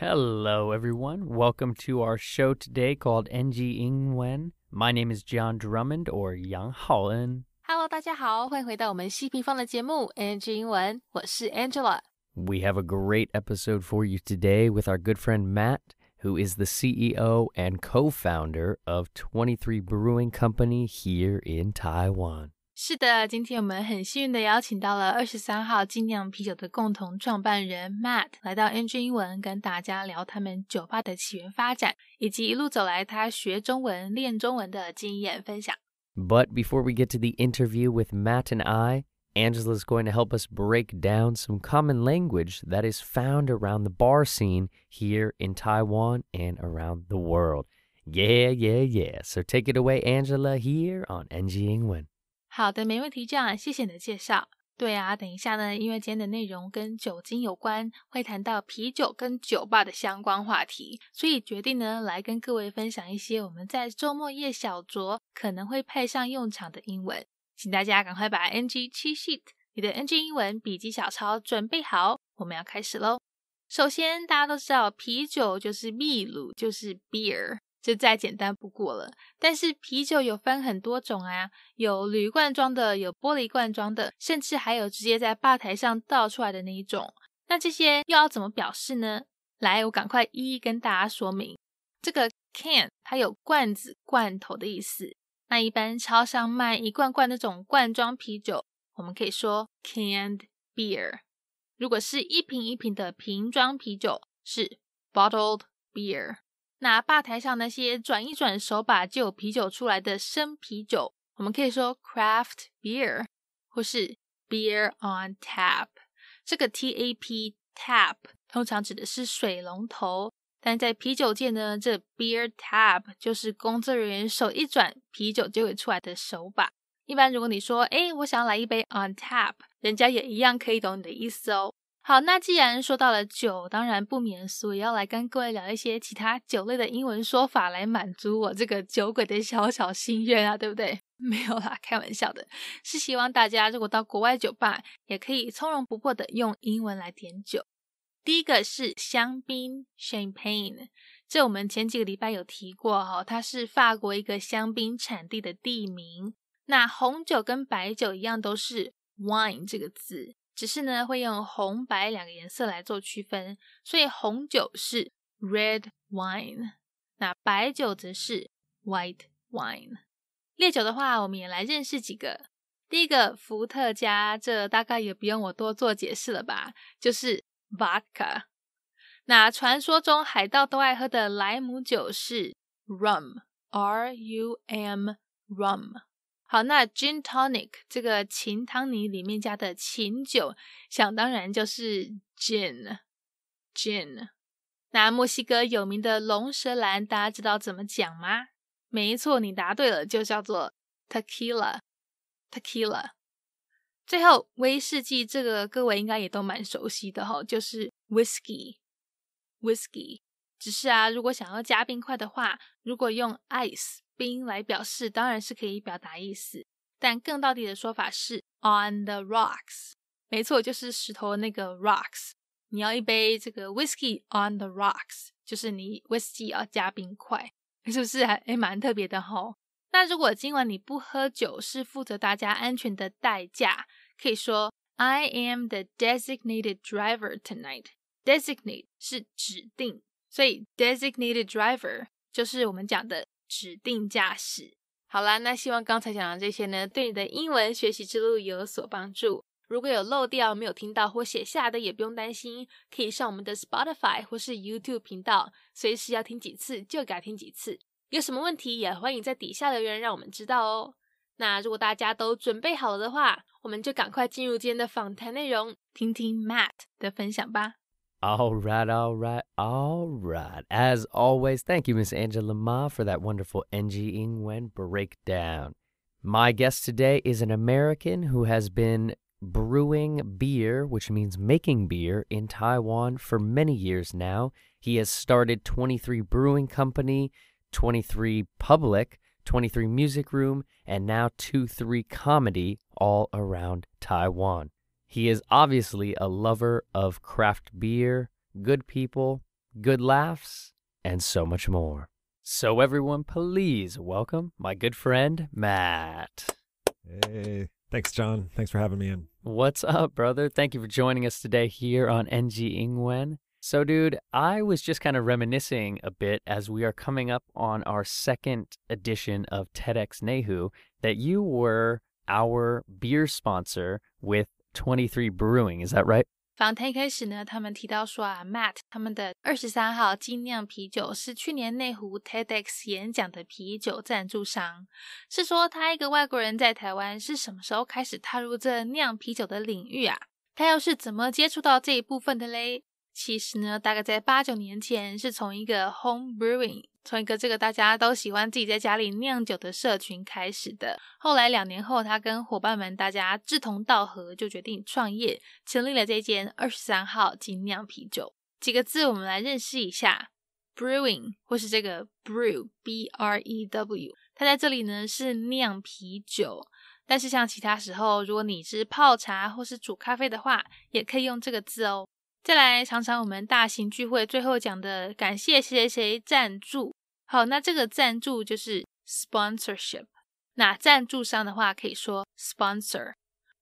Hello, everyone. Welcome to our show today called NG Ingwen. My name is John Drummond or Yang Haoen. Hello，大家好，欢迎回到我们西平方的节目 NG 英文，我是 Angela。 We have a great episode for you today with our good friend Matt, who is the CEO and co founder of 23 Brewing Company here in Taiwan. 是的，今天我们很幸运的邀请到了二十三号精酿啤酒的共同创办人 Matt 来到 NG 英文，跟大家聊他们酒吧的起源发展，以及一路走来他学中文、练中文的经验分享。 But before we get to the interview with Matt and I, Angela is going to help us break down some common language that is found around the bar scene here in Taiwan and around the world. Yeah, yeah, yeah. So take it away, Angela, here on NG 英文。 好的，没问题，这样谢谢你的介绍。对啊，等一下呢，因为今天的内容跟酒精有关，会谈到啤酒跟酒吧的相关话题，所以决定呢来跟各位分享一些我们在周末夜小酌可能会派上用场的英文。请大家赶快把 NG 七 sheet 你的 NG 英文笔记小抄准备好，我们要开始喽。首先，大家都知道啤酒就是秘鲁，就是 beer。就再简单不过了。但是啤酒有分很多种啊，有铝罐装的，有玻璃罐装的，甚至还有直接在吧台上倒出来的那一种。那这些又要怎么表示呢？来，我赶快一一跟大家说明。这个 can 它有罐子、罐头的意思。那一般超商卖一罐罐那种罐装啤酒，我们可以说 canned beer。如果是一瓶一瓶的瓶装啤酒，是 bottled beer。那吧台上那些转一转手把就有啤酒出来的生啤酒，我们可以说 craft beer 或是 beer on tap。这个 T A P tap 通常指的是水龙头，但在啤酒界呢，这 beer tap 就是工作人员手一转，啤酒就会出来的手把。一般如果你说，哎，我想要来一杯 on tap，人家也一样可以懂你的意思哦。好，那既然说到了酒，当然不免俗，也要来跟各位聊一些其他酒类的英文说法，来满足我这个酒鬼的小小心愿啊，对不对？没有啦，开玩笑的，是希望大家如果到国外酒吧，也可以从容不迫的用英文来点酒。第一个是香槟 （Champagne），这我们前几个礼拜有提过哈、它是法国一个香槟产地的地名。那红酒跟白酒一样，都是 wine 这个字。只是呢，会用红白两个颜色来做区分，所以红酒是 red wine，那白酒则是 white wine。烈酒的话，我们也来认识几个。第一个伏特加，这大概也不用我多做解释了吧，就是 vodka。那传说中海盗都爱喝的莱姆酒是 rum，r u m rum。好，那 gin tonic 这个琴汤尼里面加的琴酒，想当然就是 gin gin。那墨西哥有名的龙舌兰，大家知道怎么讲吗？没错，你答对了，就叫做 tequila tequila。最后威士忌这个各位应该也都蛮熟悉的哈、哦，就是 whisky whisky。只是啊，如果想要加冰块的话，如果用 ice 冰来表示，当然是可以表达意思，但更到底的说法是 on the rocks。没错，就是石头那个 rocks。你要一杯这个 whiskey on the rocks，就是你 whiskey 要加冰块，是不是还诶蛮特别的吼？那如果今晚你不喝酒，是负责大家安全的代驾，可以说 I am the designated driver tonight。designate 是指定。所以 designated driver 就是我们讲的指定驾驶。好啦，那希望刚才讲的这些呢，对你的英文学习之路有所帮助。如果有漏掉、没有听到或写下的，也不用担心，可以上我们的 Spotify 或是 YouTube 频道，随时要听几次就改听几次。有什么问题也欢迎在底下留言，让我们知道哦。那如果大家都准备好了的话，我们就赶快进入今天的访谈内容，听听 Matt 的分享吧。All right, all right, all right. As always, thank you, Miss Angela Ma, for that wonderful NG Ingwen breakdown. My guest today is an American who has been brewing beer, which means making beer, in Taiwan for many years now. He has started 23 Brewing Company, 23 Public, 23 Music Room, and now 23 Comedy all around Taiwan. He is obviously a lover of craft beer, good people, good laughs, and so much more. So, everyone, please welcome my good friend, Matt. Hey, thanks, John. Thanks for having me in. What's up, brother? Thank you for joining us today here on NG Ingwen. So, dude, I was just kind of reminiscing a bit as we are coming up on our second edition of TEDx Neihu that you were our beer sponsor with 23 Brewing. Is that right? 访谈一开始呢，他们提到说啊，Matt 他们的二十三号精酿啤酒是去年内湖 TEDx 演讲的啤酒赞助商。是说他一个外国人在台湾是什么时候开始踏入这酿啤酒的领域啊？他又是怎么接触到这一部分的嘞？其实呢，大概在八九年前，是从一个 home brewing，从一个这个大家都喜欢自己在家里酿酒的社群开始的。后来两年后，他跟伙伴们大家志同道合，就决定创业，成立了这间二十三号精酿啤酒。几个字，我们来认识一下 brewing，或是这个 brew b r e w，它在这里呢是酿啤酒。但是像其他时候，如果你是泡茶或是煮咖啡的话，也可以用这个字哦。再来，常常我们大型聚会最后讲的感谢谁谁谁赞助。好，那这个赞助就是 sponsorship。那赞助商的话可以说 sponsor。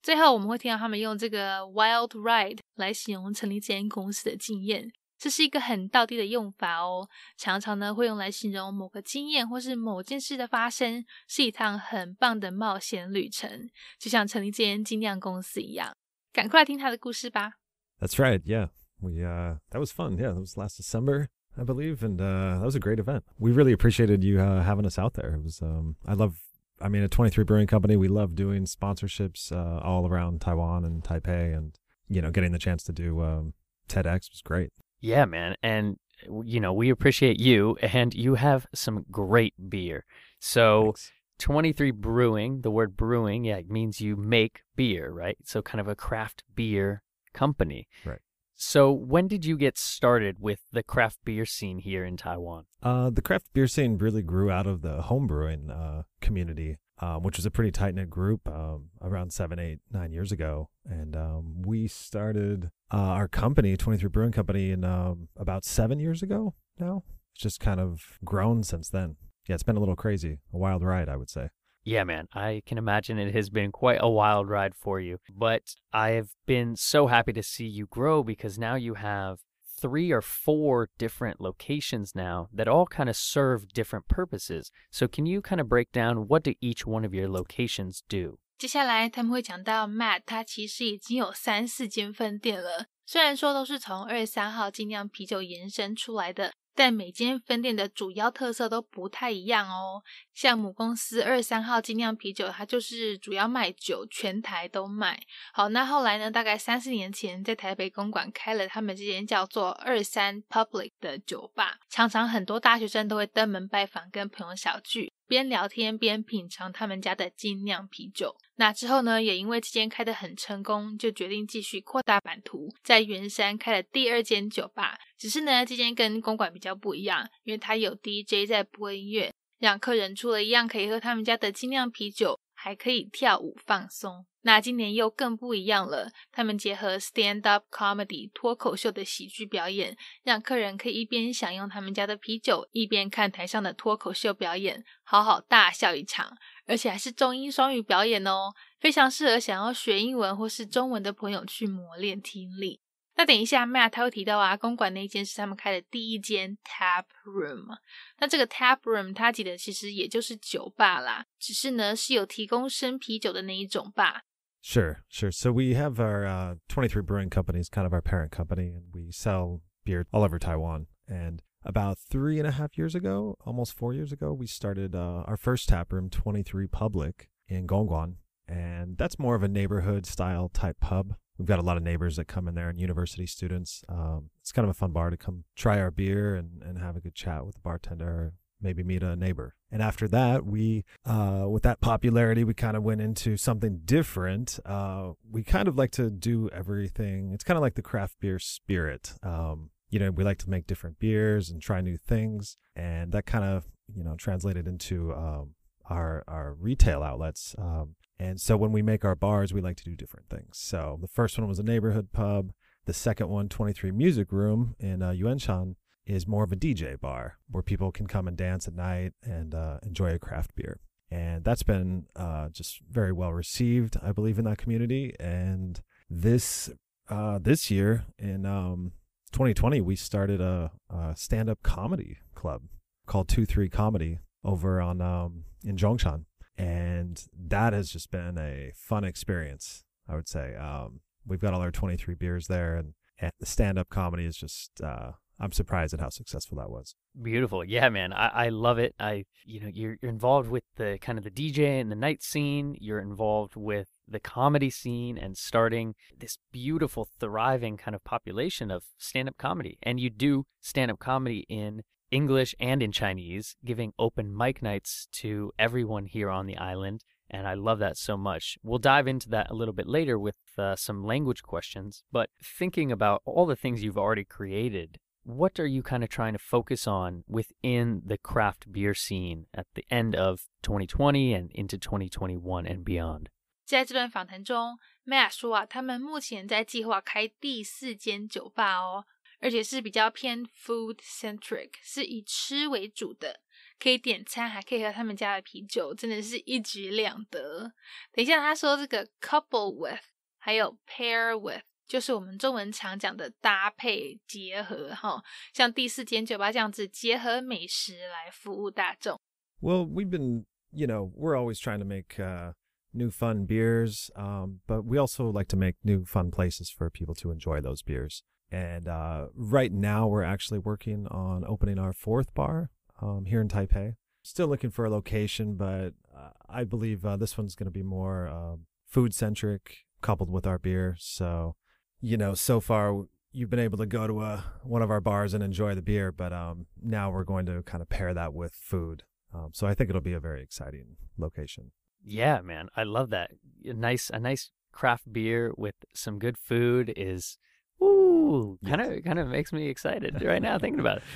最后我们会听到他们用这个 wild ride 来形容成立这间公司的经验，这是一个很道地的用法哦。常常呢会用来形容某个经验或是某件事的发生，是一趟很棒的冒险旅程，就像成立这间精酿公司一样。赶快来听他的故事吧。That's right. Yeah. We uh that was fun. Yeah, that was last December, I believe, and uh that was a great event. We really appreciated you uh, having us out there. It was um I love I mean, at 23 Brewing Company, we love doing sponsorships uh, all around Taiwan and Taipei and you know, getting the chance to do um TEDx was great. Yeah, man. And you know, we appreciate you and you have some great beer. So Thanks. 23 Brewing, the word brewing, yeah, it means you make beer, right? So kind of a craft beer company. Right. So when did you get started with the craft beer scene here in Taiwan? Uh, the craft beer scene really grew out of the homebrewing uh, community, um, which was a pretty tight knit group um, around seven, eight, nine years ago. And um, we started uh, our company, 23 Brewing Company, in um, about seven years ago now. It's just kind of grown since then. Yeah, it's been a little crazy, a wild ride, I would say. Yeah, man, I can imagine it has been quite a wild ride for you. But I've been so happy to see you grow because now you have three or four different locations now that all kind of serve different purposes. So can you kind of break down what do each one of your locations do? 接下来他们会讲到 Matt，他其实已经有三四间分店了。虽然说都是从二十三号精酿啤酒延伸出来的， 但每间分店的主要特色都不太一样哦。像母公司二三号精酿啤酒，它就是主要卖酒，全台都卖。好，那后来呢？大概三四年前，在台北公馆开了他们这间叫做二三 Public 的酒吧，常常很多大学生都会登门拜访，跟朋友小聚，边聊天边品尝他们家的精酿啤酒。那之后呢，也因为这间开得很成功，就决定继续扩大版图，在圆山开了第二间酒吧。只是呢，这间跟公馆比较不一样，因为它有 DJ 在播音乐。让客人除了一样可以喝他们家的精酿啤酒，还可以跳舞放松。那今年又更不一样了，他们结合 stand up comedy 脱口秀的喜剧表演，让客人可以一边享用他们家的啤酒，一边看台上的脱口秀表演，好好大笑一场。而且还是中英双语表演哦，非常适合想要学英文或是中文的朋友去磨练听力。那等一下，Matt 他会提到啊，公馆那间是他们开的第一间 tap room。那这个 tap room 它指的其实也就是酒吧啦，只是呢是有提供生啤酒的那一种吧。Sure, sure. So we have our uh, 23 Brewing Company is kind of our parent company, and we sell beer all over Taiwan. And about three and a half years ago, almost four years ago, we started uh, our first tap room, 23 Public, in Gongguan. And that's more of a neighborhood style type pub. We've got a lot of neighbors that come in there and university students. Um, it's kind of a fun bar to come try our beer and, and have a good chat with the bartender, maybe meet a neighbor. And after that, we, uh, with that popularity, we kind of went into something different. Uh, we kind of like to do everything. It's kind of like the craft beer spirit. Um, you know, we like to make different beers and try new things. And that kind of, you know, translated into um, our, our retail outlets. Um, and so when we make our bars, we like to do different things. So the first one was a neighborhood pub. The second one, 23 Music Room in uh, Yuanshan. Is more of a DJ bar where people can come and dance at night and uh, enjoy a craft beer. And that's been uh, just very well received, I believe, in that community. And this uh, this year in um, 2020, we started a, a stand up comedy club called Two Three Comedy over on um, in Zhongshan, and that has just been a fun experience. I would say um, we've got all our 23 beers there, and, and the stand up comedy is just uh, I'm surprised at how successful that was. Beautiful. Yeah, man. I, I love it. I you know, you're you're involved with the kind of the DJ and the night scene. You're involved with the comedy scene and starting this beautiful, thriving kind of population of stand up comedy. And you do stand up comedy in English and in Chinese, giving open mic nights to everyone here on the island. And I love that so much. We'll dive into that a little bit later with uh, some language questions. But thinking about all the things you've already created what are you kind of trying to focus on within the craft beer scene at the end of 2020 and into 2021 and beyond? 在这段访谈中，Matt 说啊，他们目前在计划开第四间酒吧哦，而且是比较偏 food centric，是以吃为主的，可以点餐，还可以喝他们家的啤酒，真的是一举两得。等一下他说这个 couple with，还有 pair with。 就是我们中文常讲的搭配结合哈，像第四间酒吧这样子结合美食来服务大众。Well, we've been, you know, we're always trying to make uh, new fun beers, um, but we also like to make new fun places for people to enjoy those beers. And uh, right now, we're actually working on opening our fourth bar um, here in Taipei. Still looking for a location, but uh, I believe uh, this one's going to be more um, food centric, coupled with our beer. So you know, so far you've been able to go to a one of our bars and enjoy the beer, but um, now we're going to kind of pair that with food. Um, so I think it'll be a very exciting location. Yeah, man, I love that. A nice, a nice craft beer with some good food is, ooh, kind of, kind of makes me excited right now thinking about it.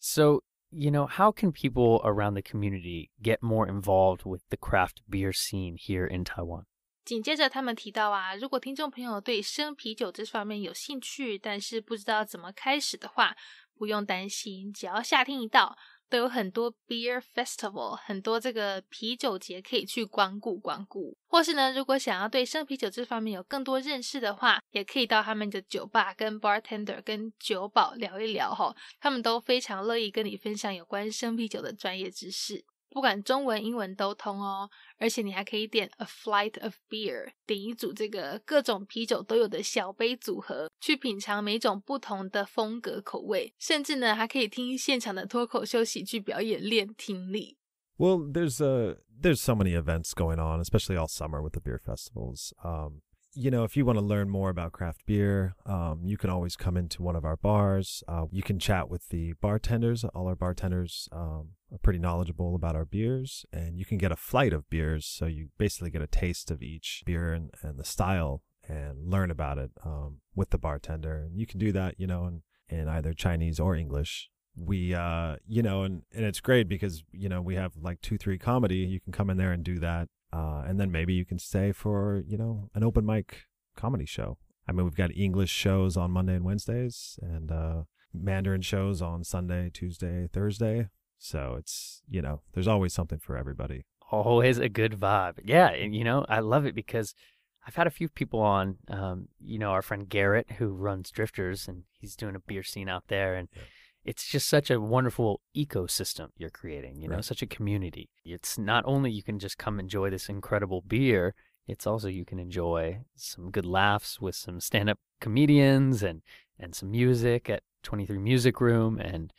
So, you know, how can people around the community get more involved with the craft beer scene here in Taiwan? 紧接着，他们提到啊，如果听众朋友对生啤酒这方面有兴趣，但是不知道怎么开始的话，不用担心，只要夏天一到，都有很多 beer festival，很多这个啤酒节可以去光顾光顾。或是呢，如果想要对生啤酒这方面有更多认识的话，也可以到他们的酒吧跟 bartender 跟酒保聊一聊哈，他们都非常乐意跟你分享有关生啤酒的专业知识。不管中文、英文都通哦，而且你还可以点 a flight of beer，点一组这个各种啤酒都有的小杯组合，去品尝每种不同的风格口味，甚至呢还可以听现场的脱口秀喜剧表演练听力。Well, there's a there's so many events going on, especially all summer with the beer festivals. Um, you know, if you want to learn more about craft beer, um, you can always come into one of our bars. Uh, you can chat with the bartenders. All our bartenders um, are pretty knowledgeable about our beers, and you can get a flight of beers. So you basically get a taste of each beer and, and the style and learn about it um, with the bartender. And you can do that, you know, in, in either Chinese or English. We, uh, you know, and, and it's great because, you know, we have like two, three comedy. You can come in there and do that uh, and then maybe you can stay for, you know, an open mic comedy show. I mean, we've got English shows on Monday and Wednesdays and uh, Mandarin shows on Sunday, Tuesday, Thursday. So it's, you know, there's always something for everybody. Always a good vibe. Yeah. And, you know, I love it because I've had a few people on, um, you know, our friend Garrett who runs Drifters and he's doing a beer scene out there. And, yeah it's just such a wonderful ecosystem you're creating, you know, right. such a community. It's not only you can just come enjoy this incredible beer, it's also you can enjoy some good laughs with some stand-up comedians and and some music at 23 Music Room and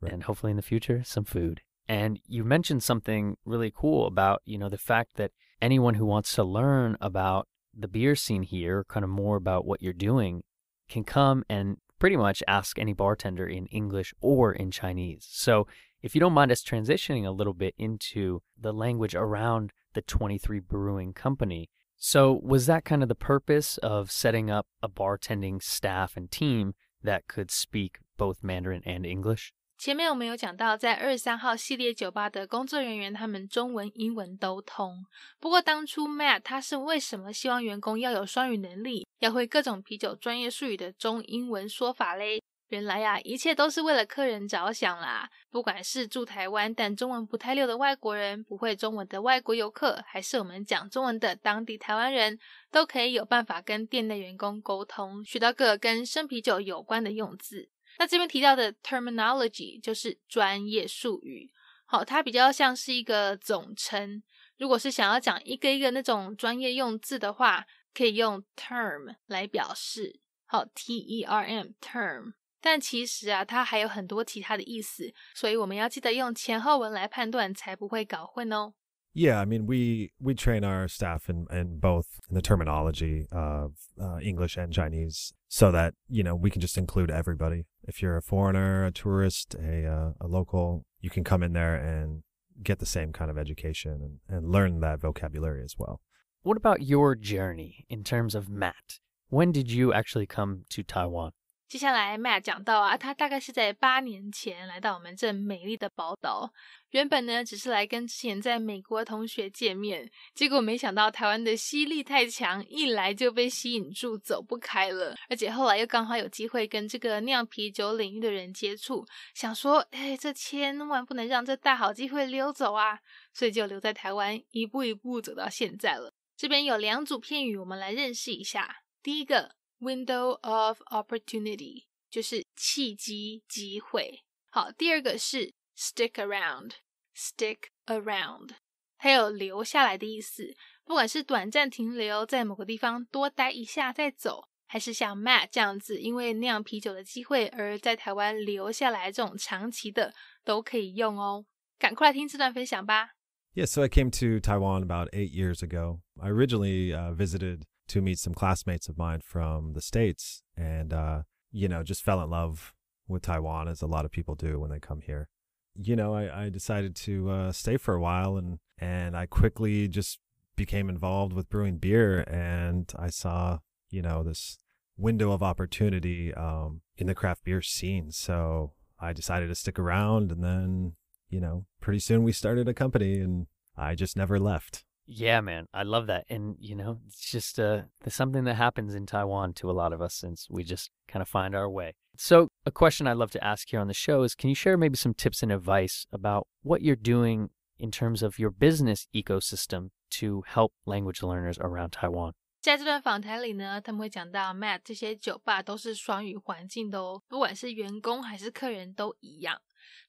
right. and hopefully in the future some food. And you mentioned something really cool about, you know, the fact that anyone who wants to learn about the beer scene here, kind of more about what you're doing, can come and pretty much ask any bartender in English or in Chinese. So if you don't mind us transitioning a little bit into the language around the 23 Brewing Company. So was that kind of the purpose of setting up a bartending staff and team that could speak both Mandarin and English? 前面我们有讲到，在二十三号系列酒吧的工作人员，他们中文、英文都通。不过当初 Matt 他是为什么希望员工要有双语能力， 要会各种啤酒专业术语的中英文说法嘞？原来呀，一切都是为了客人着想啦！不管是住台湾但中文不太溜的外国人，不会中文的外国游客，还是我们讲中文的当地台湾人，都可以有办法跟店内员工沟通，学到个跟生啤酒有关的用字。那这边提到的 terminology 就是专业术语，好，它比较像是一个总称。如果是想要讲一个一个那种专业用字的话，可以用 term 来表示，好，T E R M term。但其实啊，它还有很多其他的意思，所以我们要记得用前后文来判断，才不会搞混哦。Yeah, I mean, we we train our staff in, in both in the terminology of uh, English and Chinese, so that you know we can just include everybody. If you're a foreigner, a tourist, a uh, a local, you can come in there and get the same kind of education and, and learn that vocabulary as well. What about your journey in terms of Matt? When did you actually come to Taiwan? 接下来，Matt 讲到啊，他大概是在八年前来到我们这美丽的宝岛。原本呢，只是来跟之前在美国同学见面，结果没想到台湾的吸力太强，一来就被吸引住，走不开了。而且后来又刚好有机会跟这个酿啤酒领域的人接触，想说，哎，这千万不能让这大好机会溜走啊！所以就留在台湾，一步一步走到现在了。这边有两组片语，我们来认识一下。第一个。Window of opportunity 就是契机机会。好，第二个是 stick around，stick around，它有留下来的意思。不管是短暂停留在某个地方多待一下再走，还是像 Matt 这样子因为酿啤酒的机会而在台湾留下来这种长期的，都可以用哦。赶快来听这段分享吧。Yeah, so I came to Taiwan about eight years ago. I originally uh, visited to meet some classmates of mine from the States and, uh, you know, just fell in love with Taiwan as a lot of people do when they come here. You know, I, I decided to uh, stay for a while and, and I quickly just became involved with brewing beer and I saw, you know, this window of opportunity um, in the craft beer scene. So I decided to stick around and then, you know, pretty soon we started a company and I just never left. Yeah, man, I love that. And, you know, it's just uh, something that happens in Taiwan to a lot of us since we just kind of find our way. So, a question I'd love to ask here on the show is can you share maybe some tips and advice about what you're doing in terms of your business ecosystem to help language learners around Taiwan? 在这段访谈里呢，他们会讲到 Matt 这些酒吧都是双语环境的哦，不管是员工还是客人都一样。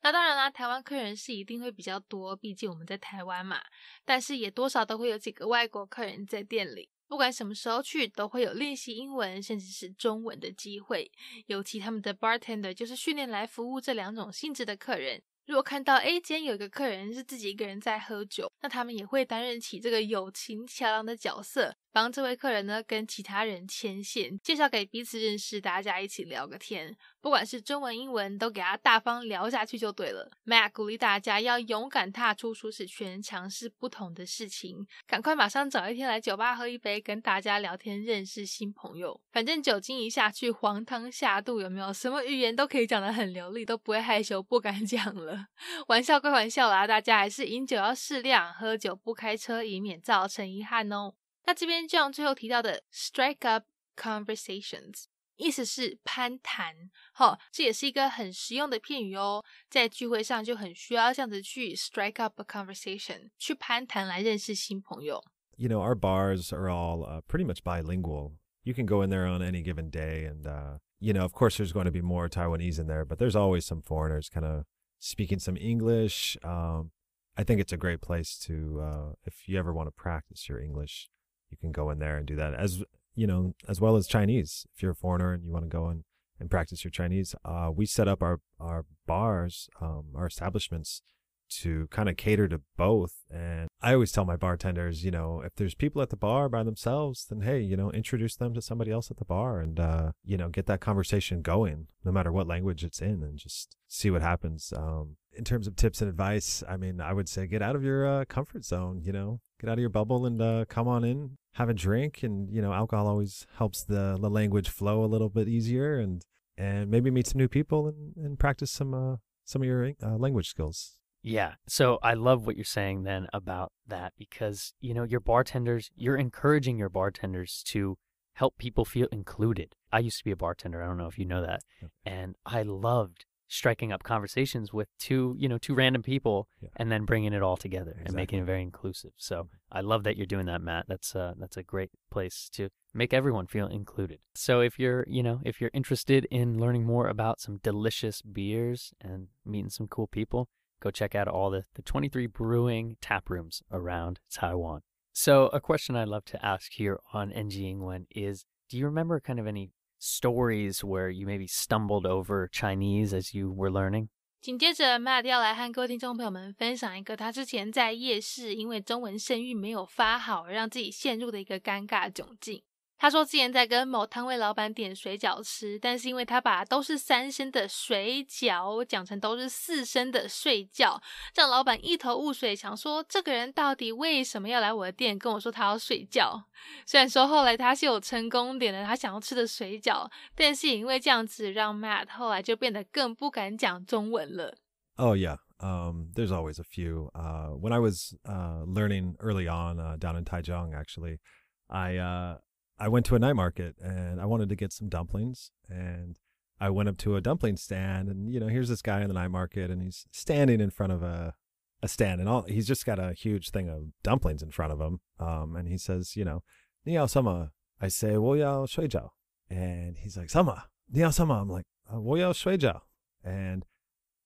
那当然啦，台湾客人是一定会比较多，毕竟我们在台湾嘛。但是也多少都会有几个外国客人在店里，不管什么时候去，都会有练习英文甚至是中文的机会。尤其他们的 bartender 就是训练来服务这两种性质的客人。如果看到 A 间有一个客人是自己一个人在喝酒，那他们也会担任起这个友情桥梁的角色。帮这位客人呢跟其他人牵线，介绍给彼此认识，大家一起聊个天，不管是中文英文都给他大方聊下去就对了。Mac 鼓励大家要勇敢踏出舒适圈，尝试不同的事情，赶快马上找一天来酒吧喝一杯，跟大家聊天，认识新朋友。反正酒精一下去，黄汤下肚，有没有？什么语言都可以讲得很流利，都不会害羞不敢 讲了。玩笑归玩笑啦，大家还是饮酒要适量，喝酒不开车，以免造成遗憾哦。那这边 John 最后提到的 strike up conversations，意思是攀谈，好，这也是一个很实用的片语哦。在聚会上就很需要这样子去 strike up a conversation，去攀谈来认识新朋友。You know, our bars are all uh, pretty much bilingual. You can go in there on any given day, and uh, you know, of course, there's going to be more Taiwanese in there, but there's always some foreigners kind of speaking some English. Um, I think it's a great place to, uh, if you ever want to practice your English, you can go in there and do that as you know as well as chinese. If you're a foreigner and you want to go in and practice your chinese uh, we set up our our bars um, our establishments to kind of cater to both. And i always tell my bartenders you know if there's people at the bar by themselves then hey you know introduce them to somebody else at the bar and uh, you know get that conversation going no matter what language it's in and just see what happens. Um, in terms of tips and advice i mean i would say get out of your uh, comfort zone you know get out of your bubble and uh, come on in, have a drink, and you know, alcohol always helps the the language flow a little bit easier, and and maybe meet some new people and, and practice some uh, some of your uh, language skills. Yeah. So I love what you're saying then about that because you know your bartenders, you're encouraging your bartenders to help people feel included. I used to be a bartender. I don't know if you know that. And I loved striking up conversations with two, you know, two random people Yeah. and then bringing it all together and making it very inclusive. So I love that you're doing that, Matt. That's uh, that's a great place to make everyone feel included. So if you're, you know, if you're interested in learning more about some delicious beers and meeting some cool people, go check out all the, the 23 brewing tap rooms around Taiwan. So a question I'd love to ask here on NG Ingwen is, do you remember kind of any stories where you maybe stumbled over Chinese as you were learning? 紧接着，Matt 要来和各位听众朋友们分享一个他之前在夜市因为中文声誉没有发好，而让自己陷入的一个尴尬窘境。他说之前在跟某摊位老板点水饺吃，但是因为他把都是三升的水饺讲成都是四升的睡觉，让老板一头雾水，想说这个人到底为什么要来我的店跟我说他要睡觉？虽然说后来他是有成功点了他想要吃的水饺，但是也因为这样子，让 Matt 后来就变得更不敢讲中文了。Oh yeah. Um, there's always a few. Uh, when I was uh, learning early on uh, down in Taichung, actually, I uh, I went to a night market and I wanted to get some dumplings and I went up to a dumpling stand and you know here's this guy in the night market and he's standing in front of a a stand and all he's just got a huge thing of dumplings in front of him um and he says you know niao sama. I say wo yao shui jiao. And he's like sama niao sama. I'm like wo yao shui jiao. And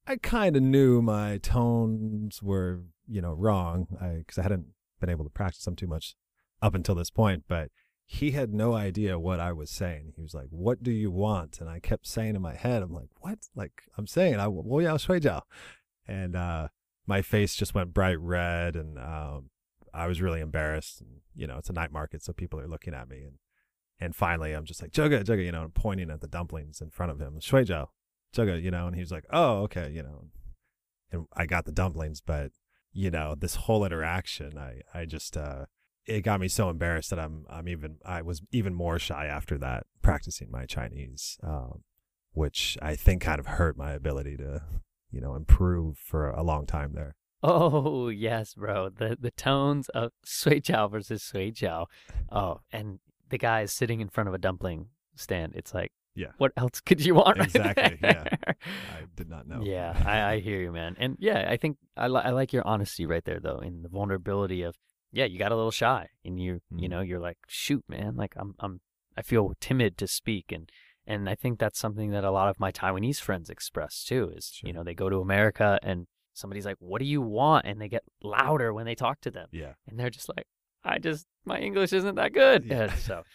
I kind of knew my tones were you know wrong because I hadn't been able to practice them too much up until this point but he had no idea what I was saying. He was like, "What do you want?" And I kept saying in my head, "I'm like, what? Like, I'm saying, I will yao shui jiao," and uh, my face just went bright red, and um, I was really embarrassed. And, you know, it's a night market, so people are looking at me, and and finally, I'm just like, "Juga, juga," you know, and pointing at the dumplings in front of him, shui jiao, juga," you know, and he was like, "Oh, okay," you know, and I got the dumplings, but you know, this whole interaction, I I just uh it got me so embarrassed that I'm I'm even I was even more shy after that practicing my Chinese, um, which I think kind of hurt my ability to you know improve for a long time there. Oh yes, bro. The the tones of Sui Chao versus Sui Chao. Oh, and the guy is sitting in front of a dumpling stand. It's like yeah. What else could you want? Exactly. Right yeah. I did not know. Yeah, I, I hear you, man. And yeah, I think I, li- I like your honesty right there, though, in the vulnerability of yeah, you got a little shy, and you, you Mhm. know, you're like, shoot, man, like I'm, I'm, I feel timid to speak, and and I think that's something that a lot of my Taiwanese friends express too. Is you know they go to America and somebody's like, what do you want, and they get louder when they talk to them, yeah. and they're just like, I just my English isn't that good, Yeah. And so.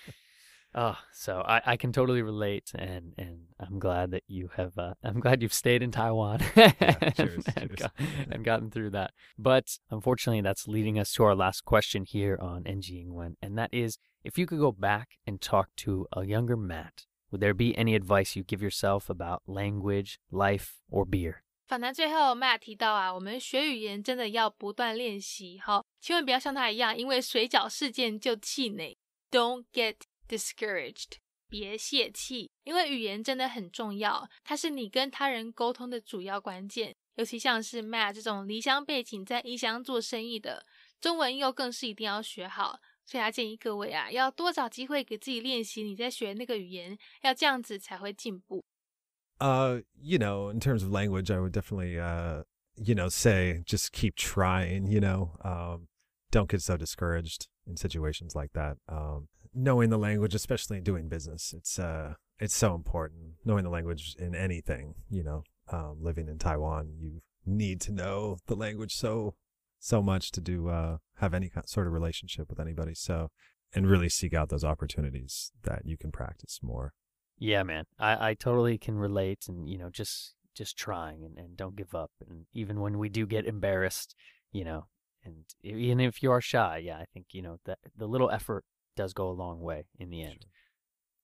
Oh, so I, I can totally relate, and and I'm glad that you have. Uh, I'm glad you've stayed in Taiwan yeah, and, cheers, and, cheers. Got, and, gotten through that. But unfortunately, that's leading us to our last question here on NG Ingwen, and that is: if you could go back and talk to a younger Matt, would there be any advice you give yourself about language, life, or beer? 反弹最后，Matt 提到啊，我们学语言真的要不断练习，好，千万不要像他一样，因为水饺事件就气馁。Don't get discouraged，别泄气，因为语言真的很重要，它是你跟他人沟通的主要关键。尤其像是 Matt 这种离乡背景，在异乡做生意的，中文又更是一定要学好。所以他建议各位啊，要多找机会给自己练习你在学那个语言，要这样子才会进步。 Uh, you know, in terms of language, I would definitely, uh, you know, say just keep trying. You know, um, don't get so discouraged in situations like that. Um, knowing the language, especially doing business, it's uh, it's so important. Knowing the language in anything, you know, um, living in Taiwan, you need to know the language so so much to do uh, have any sort of relationship with anybody. So, and really seek out those opportunities that you can practice more. Yeah, man, I, I totally can relate, and you know, just just trying and, and don't give up, and even when we do get embarrassed, you know, and even if you are shy, yeah, I think you know that the little effort does go a long way in the end.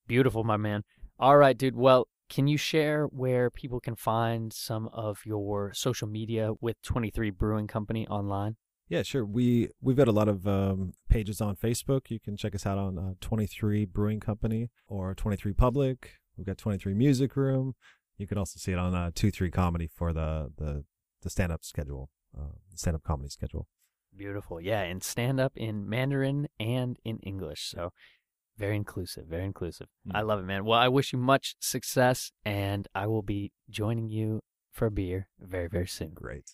Beautiful, my man. All right, dude. Well, can you share where people can find some of your social media with 23 Brewing Company online? Yeah, sure. We we've got a lot of um, pages on Facebook. You can check us out on uh, 23 Brewing Company or 23 Public. We've got 23 Music Room. You can also see it on uh, 23 Comedy for the the the stand up schedule, uh, stand up comedy schedule. Beautiful. Yeah, and stand up in Mandarin and in English. So Very inclusive, very inclusive. Mm. I love it, man. Well, I wish you much success, and I will be joining you for a beer very, very soon. Great.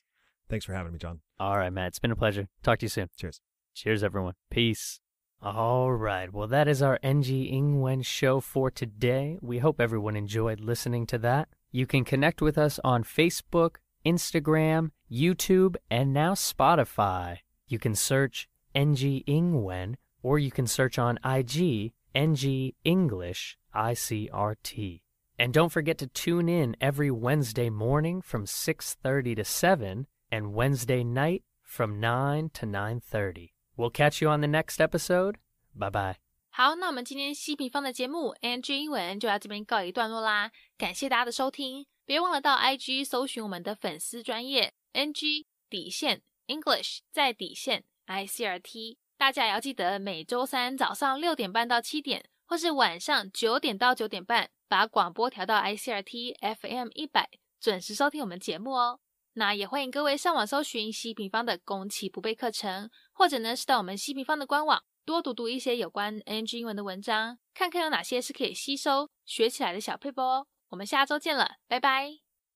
Thanks for having me, John. All right, Matt. It's been a pleasure. Talk to you soon. Cheers. Cheers, everyone. Peace. All right. Well, that is our NG Ingwen show for today. We hope everyone enjoyed listening to that. You can connect with us on Facebook, Instagram, YouTube, and now Spotify. You can search NG Ingwen or you can search on IG NG English ICRT. And don't forget to tune in every Wednesday morning from 6:30 to 7 and Wednesday night from 9 to 9:30. We'll catch you on the next episode. Bye bye. 好，那我们今天西平方的节目 NG 英文就到这边告一段落啦，感谢大家的收听，别忘了到 IG 搜寻我们的粉丝专业 NG 底线 English 在底线 ICRT，大家也要记得每周三早上六点半到七点，或是晚上九点到九点半，把广播调到 ICRT FM 一百，准时收听我们节目哦。那也欢迎各位上网搜寻西平方的攻其不备课程，或者呢是到我们西平方的官网。多读读一些有关 NG 英文的文章，看看有哪些是可以吸收学起来的小配波哦。我们下周见了，拜拜。